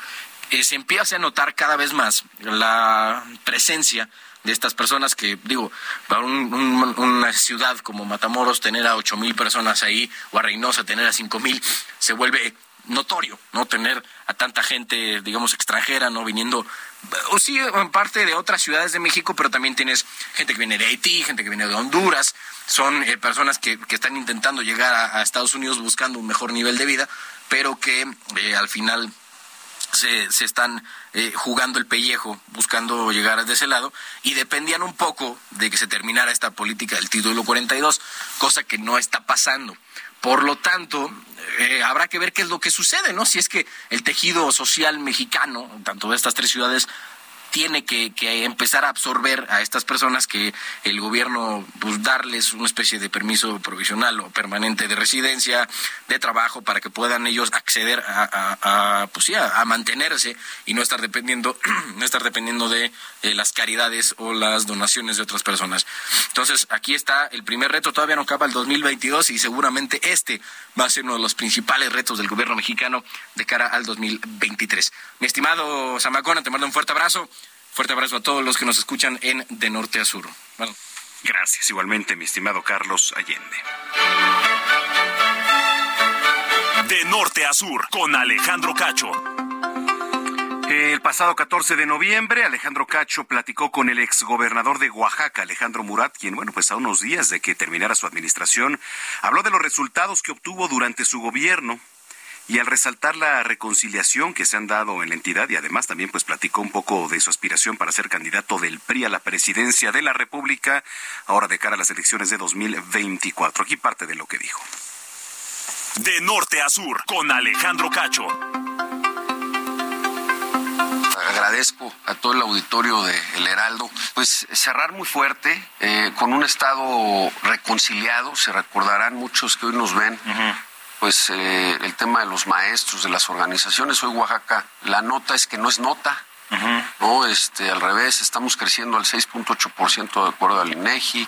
eh, se empiece a notar cada vez más la presencia de estas personas que, digo, para un- un- una ciudad como Matamoros, tener a ocho mil personas ahí, o a Reynosa tener a cinco mil, se vuelve notorio, ¿no? Tener a tanta gente, digamos, extranjera, ¿no? Viniendo, o sí, en parte de otras ciudades de México, pero también tienes gente que viene de Haití, gente que viene de Honduras, son eh, personas que, que están intentando llegar a, Estados Unidos buscando un mejor nivel de vida, pero que eh, al final se, se están eh, jugando el pellejo, buscando llegar de ese lado, y dependían un poco de que se terminara esta política del título 42, cosa que no está pasando. Por lo tanto, eh, habrá que ver qué es lo que sucede, ¿no? Si es que el tejido social mexicano, tanto de estas tres ciudades, tiene que, empezar a absorber a estas personas que el gobierno pues darles una especie de permiso provisional o permanente de residencia, de trabajo para que puedan ellos acceder a, pues sí, a, mantenerse y no estar dependiendo no estar dependiendo de eh, las caridades o las donaciones de otras personas. Entonces, aquí está el primer reto, todavía no acaba el 2022 y seguramente este va a ser uno de los principales retos del gobierno mexicano de cara al 2023. Mi estimado Zamacona, te mando un fuerte abrazo. Fuerte abrazo a todos los que nos escuchan en De Norte a Sur. Bueno. Gracias, igualmente, mi estimado Carlos Allende. De norte a sur, con Alejandro Cacho. El pasado 14 de noviembre, Alejandro Cacho platicó con el exgobernador de Oaxaca, Alejandro Murat, quien, bueno, pues a unos días de que terminara su administración, habló de los resultados que obtuvo durante su gobierno. Y al resaltar la reconciliación que se han dado en la entidad y además también pues platicó un poco de su aspiración para ser candidato del PRI a la presidencia de la República ahora de cara a las elecciones de 2024. Aquí parte de lo que dijo. De norte a sur, con Alejandro Cacho. agradezco a todo el auditorio de El Heraldo, pues cerrar muy fuerte, eh, con un Estado reconciliado, se recordarán muchos que hoy nos ven, pues eh, el tema de los maestros, de las organizaciones, hoy Oaxaca, la nota es que no es nota, no, este, al revés, estamos creciendo al 6.8% de acuerdo al INEGI,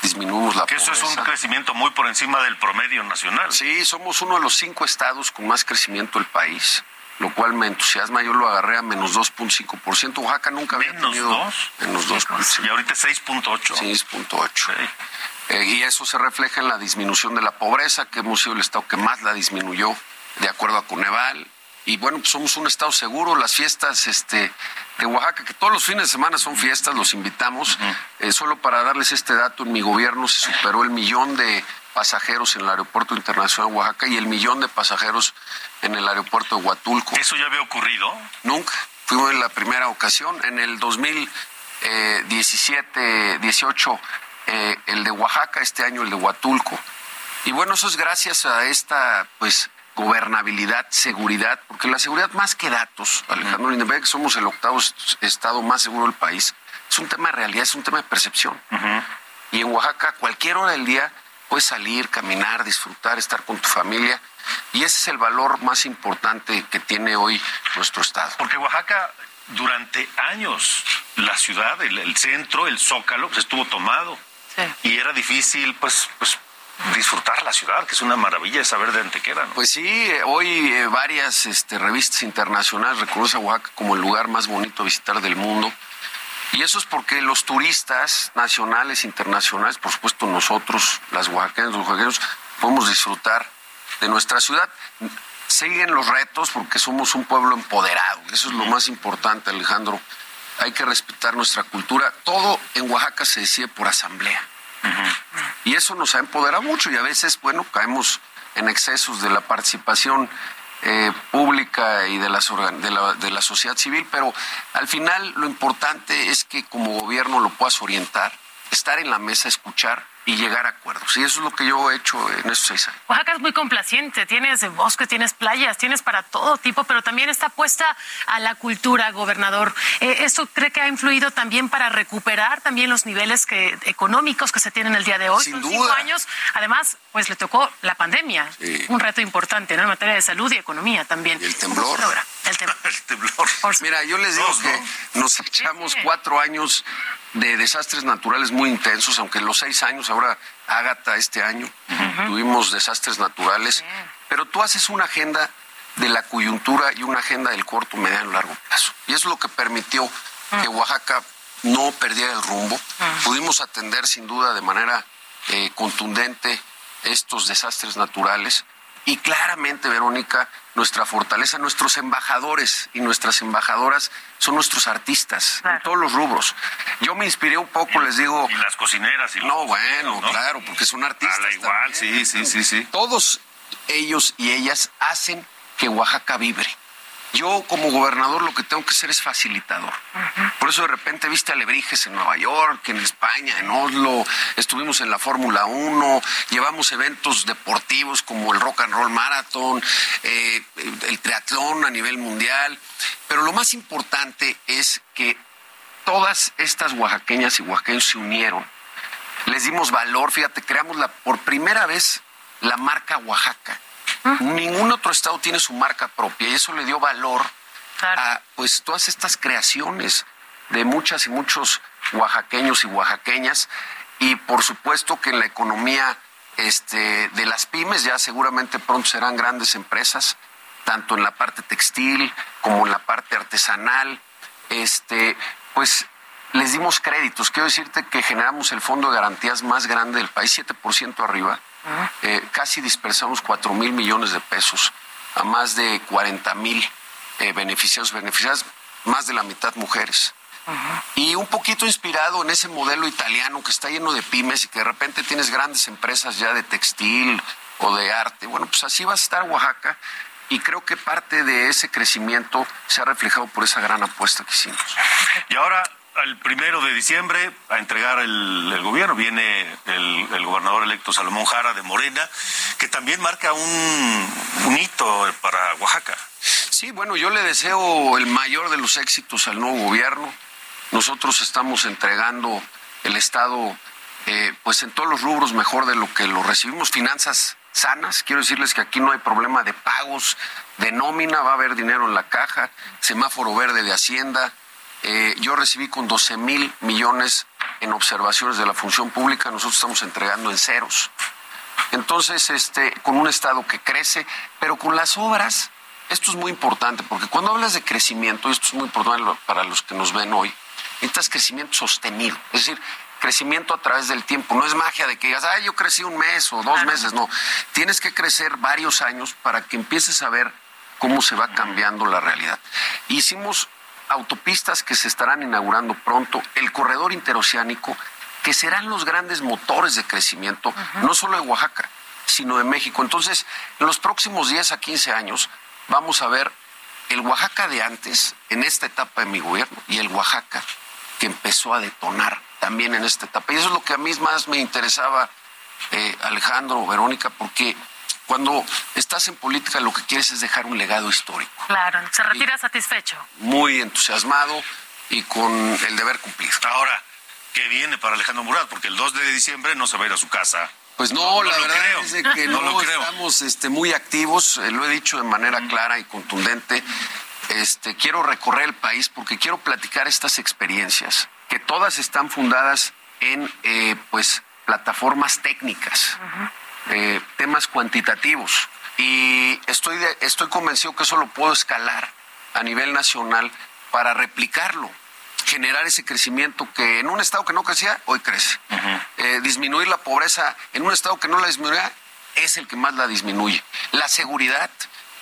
disminuimos la Que eso es un crecimiento muy por encima del promedio nacional. Sí, somos uno de los cinco estados con más crecimiento del país, lo cual me entusiasma. Yo lo agarré a menos 2.5%. Oaxaca nunca había Menos tenido dos. menos 2.5%. Y ahorita 6.8. 6.8. Eh, y eso se refleja en la disminución de la pobreza, que hemos sido el estado que más la disminuyó, de acuerdo a Coneval. Y bueno, pues somos un estado seguro. Las fiestas este, de Oaxaca, que todos los fines de semana son fiestas, los invitamos. Eh, solo para darles este dato, en mi gobierno se superó el millón de pasajeros en el Aeropuerto Internacional de Oaxaca y el millón de pasajeros en el aeropuerto de Huatulco. ¿Eso ya había ocurrido? Nunca. Fuimos en la primera ocasión. En el 2017, 18, eh, el de Oaxaca, este año el de Huatulco. Y bueno, eso es gracias a esta, pues, gobernabilidad, seguridad, porque la seguridad más que datos, Alejandro Lindenberg, que somos el octavo est- estado más seguro del país, es un tema de realidad, es un tema de percepción. Y en Oaxaca, cualquier hora del día, puedes salir, caminar, disfrutar, estar con tu familia. Y ese es el valor más importante que tiene hoy nuestro estado. Porque Oaxaca, durante años, la ciudad, el, el centro, el zócalo, pues estuvo tomado. Y era difícil, pues, pues, disfrutar la ciudad, que es una maravilla saber de dónde queda, ¿no? Pues sí, eh, hoy eh, varias este, revistas internacionales reconocen a Oaxaca como el lugar más bonito a visitar del mundo. Y eso es porque los turistas nacionales, internacionales, por supuesto nosotros, las oaxaqueñas, los oaxaqueños, podemos disfrutar de nuestra ciudad. Siguen los retos porque somos un pueblo empoderado. Eso es lo más importante, Alejandro. Hay que respetar nuestra cultura. Todo en Oaxaca se decide por asamblea. Y eso nos ha empoderado mucho y a veces, bueno, caemos en excesos de la participación eh, pública y de, las de, la, de la sociedad civil, pero al final lo importante es que como gobierno lo puedas orientar, estar en la mesa, escuchar y llegar a acuerdos. Y eso es lo que yo he hecho en estos seis años. Oaxaca es muy complaciente, tienes bosques, tienes playas, tienes para todo tipo, pero también está puesta a la cultura, gobernador. Eh, ¿Esto cree que ha influido también para recuperar también los niveles que, económicos que se tienen el día de hoy? Sin Son duda. cinco años. Además, pues le tocó la pandemia, Sí. un reto importante ¿no? en materia de salud y economía también. el temblor. El temblor. el temblor. Mira, yo les digo que nos echamos cuatro años de desastres naturales muy intensos, aunque los seis años, ahora Ágata este año, tuvimos desastres naturales, pero tú haces una agenda de la coyuntura y una agenda del corto, mediano y largo plazo. Y eso es lo que permitió que Oaxaca no perdiera el rumbo. Pudimos atender sin duda de manera eh, contundente estos desastres naturales. Y claramente, Verónica, nuestra fortaleza, nuestros embajadores y nuestras embajadoras son nuestros artistas en todos los rubros. Yo me inspiré un poco, les digo. Y las cocineras y los No, bueno, claro, porque son artistas. Igual, sí, sí, sí, sí. Todos ellos y ellas hacen que Oaxaca vibre. Yo como gobernador lo que tengo que ser es facilitador. Por eso de repente viste alebrijes en Nueva York, en España, en Oslo, estuvimos en la Fórmula 1, llevamos eventos deportivos como el Rock and Roll Marathon, eh, el triatlón a nivel mundial, pero lo más importante es que todas estas oaxaqueñas y oaxaqueños se unieron. Les dimos valor, fíjate, creamos la, por primera vez la marca Oaxaca. Ningún otro estado tiene su marca propia y eso le dio valor a pues todas estas creaciones de muchas y muchos oaxaqueños y oaxaqueñas y por supuesto que en la economía este, de las pymes ya seguramente pronto serán grandes empresas tanto en la parte textil como en la parte artesanal. Este pues les dimos créditos. Quiero decirte que generamos el fondo de garantías más grande del país 7% arriba eh, casi dispersamos 4 mil millones de pesos a más de 40 mil eh, beneficiados, beneficiadas, más de la mitad mujeres. Y un poquito inspirado en ese modelo italiano que está lleno de pymes y que de repente tienes grandes empresas ya de textil o de arte. Bueno, pues así va a estar Oaxaca y creo que parte de ese crecimiento se ha reflejado por esa gran apuesta que hicimos. Y ahora, al primero de diciembre, a entregar el, el gobierno, viene el, el gobernador electo Salomón Jara de Morena, que también marca un, un hito para Oaxaca. Sí, bueno, yo le deseo el mayor de los éxitos al nuevo gobierno. Nosotros estamos entregando el Estado, eh, pues en todos los rubros mejor de lo que lo recibimos. Finanzas sanas, quiero decirles que aquí no hay problema de pagos, de nómina, va a haber dinero en la caja, semáforo verde de Hacienda. Eh, yo recibí con 12 mil millones en observaciones de la función pública, nosotros estamos entregando en ceros. Entonces, este, con un Estado que crece, pero con las obras, esto es muy importante, porque cuando hablas de crecimiento, y esto es muy importante para los que nos ven hoy, necesitas crecimiento sostenido, es decir, crecimiento a través del tiempo. No es magia de que digas, ay, yo crecí un mes o dos meses, no. Tienes que crecer varios años para que empieces a ver cómo se va cambiando la realidad. Hicimos autopistas que se estarán inaugurando pronto, el corredor interoceánico, que serán los grandes motores de crecimiento, no solo de Oaxaca, sino de México. Entonces, en los próximos 10 a 15 años vamos a ver el Oaxaca de antes, en esta etapa de mi gobierno, y el Oaxaca que empezó a detonar también en esta etapa. Y eso es lo que a mí más me interesaba, eh, Alejandro, Verónica, porque cuando estás en política lo que quieres es dejar un legado histórico. Claro, se retira satisfecho. Muy entusiasmado y con el deber cumplido. Ahora, ¿qué viene para Alejandro Murat? Porque el 2 de diciembre no se va a ir a su casa. Pues no, la verdad creo. es de que no, lo creo. estamos este, muy activos, eh, lo he dicho de manera clara y contundente. Este, quiero recorrer el país porque quiero platicar estas experiencias, que todas están fundadas en eh, pues plataformas técnicas, eh, temas cuantitativos. Y estoy, de- estoy convencido que eso lo puedo escalar a nivel nacional para replicarlo, generar ese crecimiento que en un estado que no crecía, hoy crece. Eh, disminuir la pobreza en un estado que no la disminuía, es el que más la disminuye. La seguridad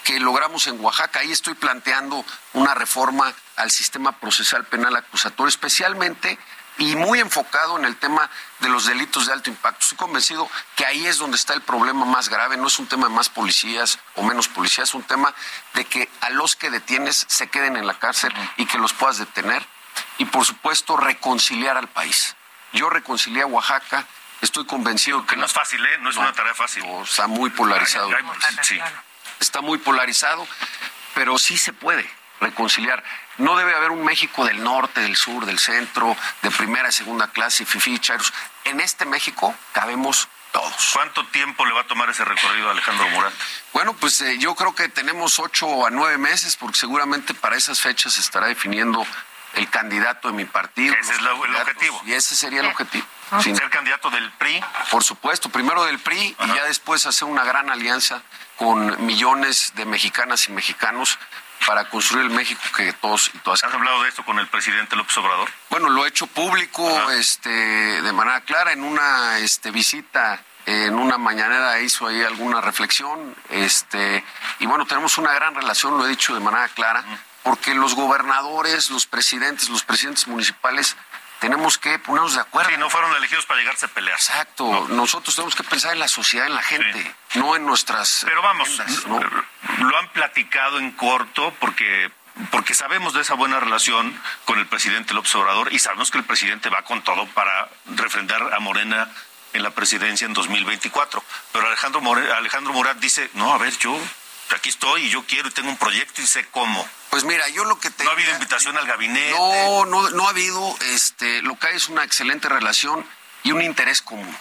que logramos en Oaxaca, ahí estoy planteando una reforma al sistema procesal penal acusatorio, especialmente y muy enfocado en el tema de los delitos de alto impacto. Estoy convencido que ahí es donde está el problema más grave, no es un tema de más policías o menos policías, es un tema de que a los que detienes se queden en la cárcel y que los puedas detener y por supuesto reconciliar al país. Yo reconcilié a Oaxaca, estoy convencido que No es fácil, ¿eh? No es una tarea fácil. está muy polarizado. Sí. Está muy polarizado, pero sí se puede reconciliar. No debe haber un México del norte, del sur, del centro, de primera y segunda clase, fifi, chairos. En este México cabemos todos. ¿Cuánto tiempo le va a tomar ese recorrido a Alejandro Murat? Bueno, pues eh, yo creo que tenemos ocho a nueve meses, porque seguramente para esas fechas se estará definiendo el candidato de mi partido. Ese es el objetivo. Y ese sería el objetivo. Ah. Sin- Ser candidato del PRI. por supuesto, primero del PRI y ya después hacer una gran alianza con millones de mexicanas y mexicanos para construir el México que todos y todas. ¿Has hablado de esto con el presidente López Obrador? Bueno, lo he hecho público este, de manera clara en una este, visita. En una mañanera hizo ahí alguna reflexión, este, y bueno, tenemos una gran relación, lo he dicho de manera clara, porque los gobernadores, los presidentes, los presidentes municipales tenemos que ponernos de acuerdo. Sí, no fueron elegidos para llegarse a pelear. Exacto. Nosotros tenemos que pensar en la sociedad, en la gente, no en nuestras. Pero vamos, agendas, ¿no? lo han platicado en corto porque porque sabemos de esa buena relación con el presidente López Obrador y sabemos que el presidente va con todo para refrendar a Morena en la presidencia en 2024. Pero Alejandro, More- Alejandro Murat dice, no, a ver, yo aquí estoy y yo quiero y tengo un proyecto y sé cómo. Pues mira, yo lo que te... No ha habido invitación al gabinete. No, no, no ha habido, este, lo que hay es una excelente relación y un interés común,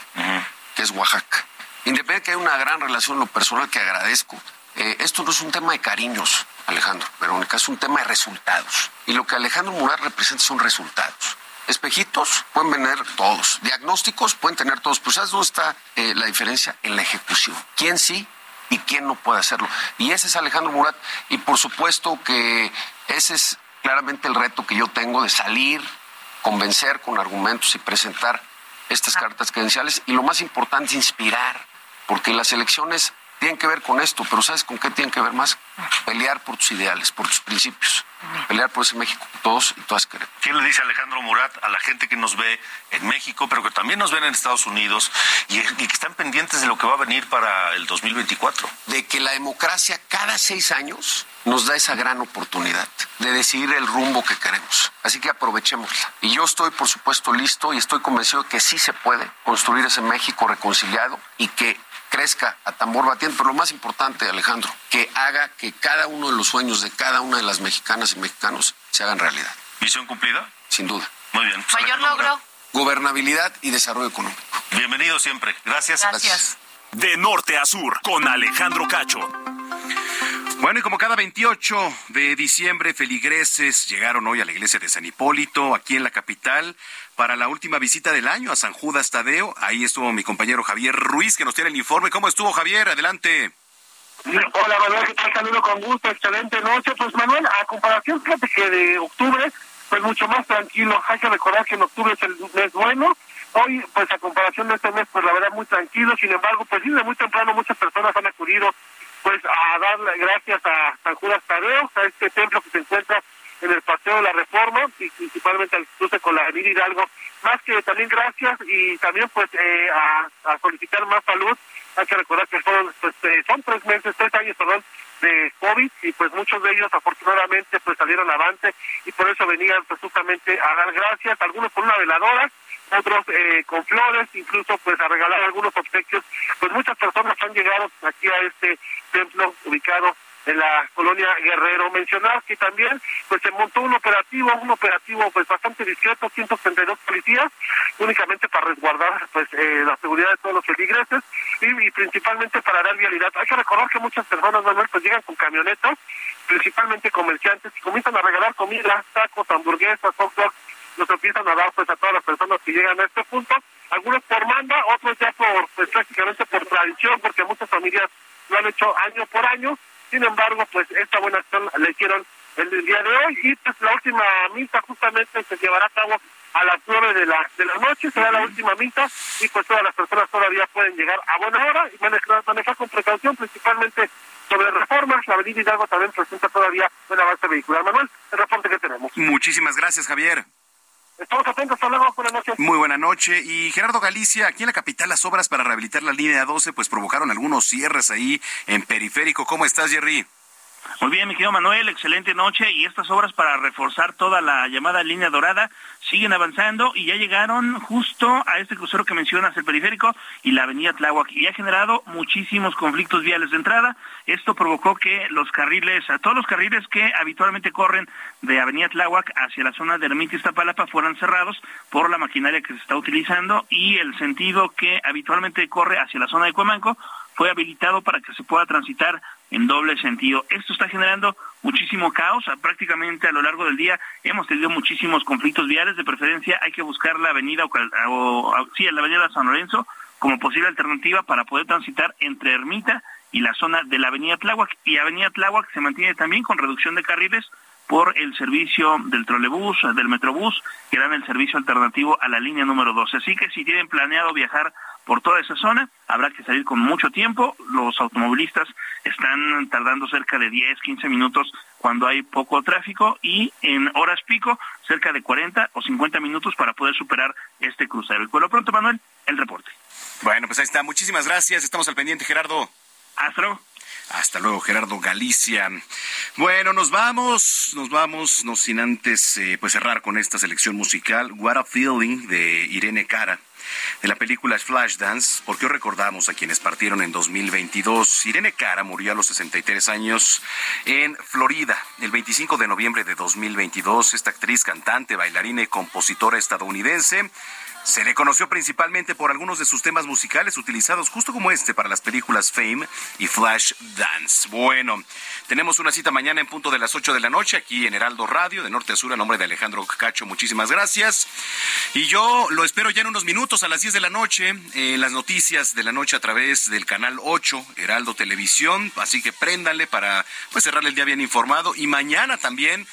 que es Oaxaca. Independientemente que hay una gran relación lo personal que agradezco, eh, esto no es un tema de cariños, Alejandro Verónica, es un tema de resultados. Y lo que Alejandro Murat representa son resultados. Espejitos pueden venir todos, diagnósticos pueden tener todos, pero ¿sabes dónde está eh, la diferencia? En la ejecución. ¿Quién sí y quién no puede hacerlo? Y ese es Alejandro Murat. Y por supuesto que ese es claramente el reto que yo tengo de salir, convencer con argumentos y presentar estas cartas credenciales. Y lo más importante es inspirar, porque las elecciones tienen que ver con esto, pero ¿sabes con qué tienen que ver más? Pelear por tus ideales, por tus principios, pelear por ese México que todos y todas queremos. ¿Qué le dice Alejandro Murat a la gente que nos ve en México, pero que también nos ven en Estados Unidos y, y que están pendientes de lo que va a venir para el 2024? de que la democracia cada seis años nos da esa gran oportunidad de decidir el rumbo que queremos. Así que aprovechémosla. Y yo estoy, por supuesto, listo y estoy convencido de que sí se puede construir ese México reconciliado y que crezca a tambor batiente. Pero lo más importante, Alejandro, que haga que cada uno de los sueños de cada una de las mexicanas y mexicanos se hagan realidad. ¿Misión cumplida? Sin duda. Muy bien. Pues, Mayor logro. Gobernabilidad y desarrollo económico. Bienvenido siempre. Gracias. Gracias. De norte a sur, con Alejandro Cacho. Bueno, y como cada 28 de diciembre, feligreses llegaron hoy a la iglesia de San Hipólito, aquí en la capital, para la última visita del año a San Judas Tadeo. Ahí estuvo mi compañero Javier Ruiz, que nos tiene el informe. ¿Cómo estuvo, Javier? Adelante. Hola Manuel, ¿qué tal? Saludo con gusto, excelente noche. Pues Manuel, a comparación, fíjate que de octubre, pues mucho más tranquilo. Hay que recordar que en octubre es el mes bueno. Hoy, pues a comparación de este mes, pues la verdad muy tranquilo. Sin embargo, pues sí, de muy temprano muchas personas han acudido pues a dar gracias a San Judas Tadeo, a este templo que se encuentra en el Paseo de la Reforma y principalmente al cruce con la Avenida Hidalgo. Más que también gracias y también pues eh, a, solicitar más salud. Hay que recordar que fueron, pues, eh, son tres meses, tres años, perdón, de COVID y pues muchos de ellos afortunadamente pues salieron avante y por eso venían pues justamente a dar gracias, algunos con una veladora, otros eh, con flores, incluso pues a regalar algunos obsequios. Pues muchas personas han llegado aquí a este templo ubicado en la colonia Guerrero. Mencionar que también pues se montó un operativo, un operativo pues bastante discreto, 132 policías, únicamente para resguardar pues eh, la seguridad de todos los feligreses y, y principalmente para dar vialidad. Hay que recordar que muchas personas, Manuel, pues llegan con camionetas, principalmente comerciantes, y comienzan a regalar comida, tacos, hamburguesas, hot dogs, los empiezan a dar pues a todas las personas que llegan a este punto, algunos por manda, otros ya por pues prácticamente por tradición, porque muchas familias lo han hecho año por año, sin embargo, pues esta buena acción la hicieron el, día de hoy y pues la última misa justamente se llevará a cabo a las nueve de la, de la noche, será la última misa y pues todas las personas todavía pueden llegar a buena hora y manejar, manejar con precaución, principalmente sobre reformas. La avenida Hidalgo también presenta todavía buen avance vehicular. Manuel, el reporte que tenemos. Muchísimas gracias, Javier. Estamos atentos, hasta luego, buenas noches. Muy buena noche. Y Gerardo Galicia, aquí en la capital las obras para rehabilitar la línea 12 pues provocaron algunos cierres ahí en periférico. ¿Cómo estás, Jerry? Muy bien, mi querido Manuel, excelente noche y estas obras para reforzar toda la llamada línea dorada siguen avanzando y ya llegaron justo a este crucero que mencionas, el periférico y la avenida Tláhuac y ha generado muchísimos conflictos viales de entrada. Esto provocó que los carriles, a todos los carriles que habitualmente corren de avenida Tláhuac hacia la zona de Ermita Iztapalapa fueran cerrados por la maquinaria que se está utilizando y el sentido que habitualmente corre hacia la zona de Cuemanco fue habilitado para que se pueda transitar en doble sentido. Esto está generando muchísimo caos. Prácticamente a lo largo del día hemos tenido muchísimos conflictos viales. De preferencia hay que buscar la avenida o, o sí, la avenida San Lorenzo como posible alternativa para poder transitar entre Ermita y la zona de la avenida Tláhuac. Y avenida Tláhuac se mantiene también con reducción de carriles por el servicio del trolebús, del metrobús, que dan el servicio alternativo a la línea número 12. Así que si tienen planeado viajar por toda esa zona, habrá que salir con mucho tiempo. Los automovilistas están tardando cerca de 10, 15 minutos cuando hay poco tráfico y en horas pico cerca de 40 o 50 minutos para poder superar este crucero. Y por lo pronto, Manuel, el reporte. Bueno, pues ahí está. Muchísimas gracias. Estamos al pendiente, Gerardo. Hasta luego. Hasta luego, Gerardo Galicia. Bueno, nos vamos, nos vamos, no sin antes eh, pues cerrar con esta selección musical, What a Feeling de Irene Cara de la película Flashdance, porque hoy recordamos a quienes partieron en 2022. Irene Cara murió a los 63 años en Florida el 25 de noviembre de 2022. Esta actriz, cantante, bailarina y compositora estadounidense se le conoció principalmente por algunos de sus temas musicales utilizados justo como este para las películas Fame y Flash Dance. Bueno, tenemos una cita mañana en punto de las 8 de la noche aquí en Heraldo Radio, de norte a sur, a nombre de Alejandro Cacho. Muchísimas gracias. Y yo lo espero ya en unos minutos a las 10 de la noche en las noticias de la noche a través del canal 8, Heraldo Televisión. Así que préndanle para pues cerrarle el día bien informado. Y mañana también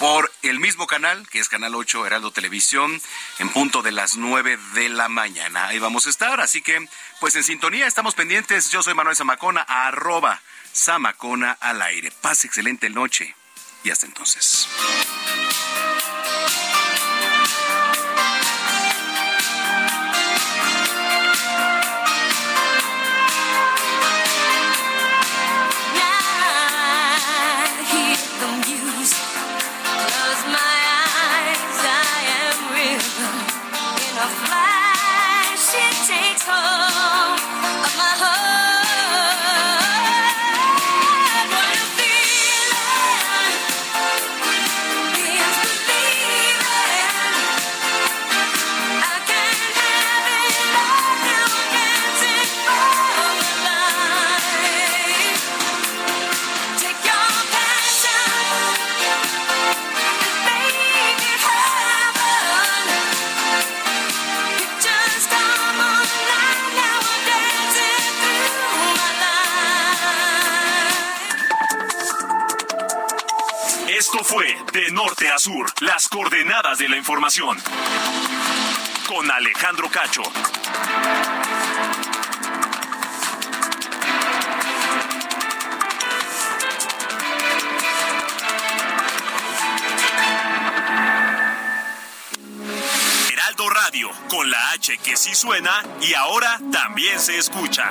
por el mismo canal, que es Canal 8 Heraldo Televisión, en punto de las 9 de la mañana. Ahí vamos a estar, así que, pues en sintonía, estamos pendientes. Yo soy Manuel Zamacona, arroba Zamacona al aire. Pase excelente noche y hasta entonces. Sur, las coordenadas de la información. Con Alejandro Cacho. Heraldo Radio, con la H que sí suena y ahora también se escucha.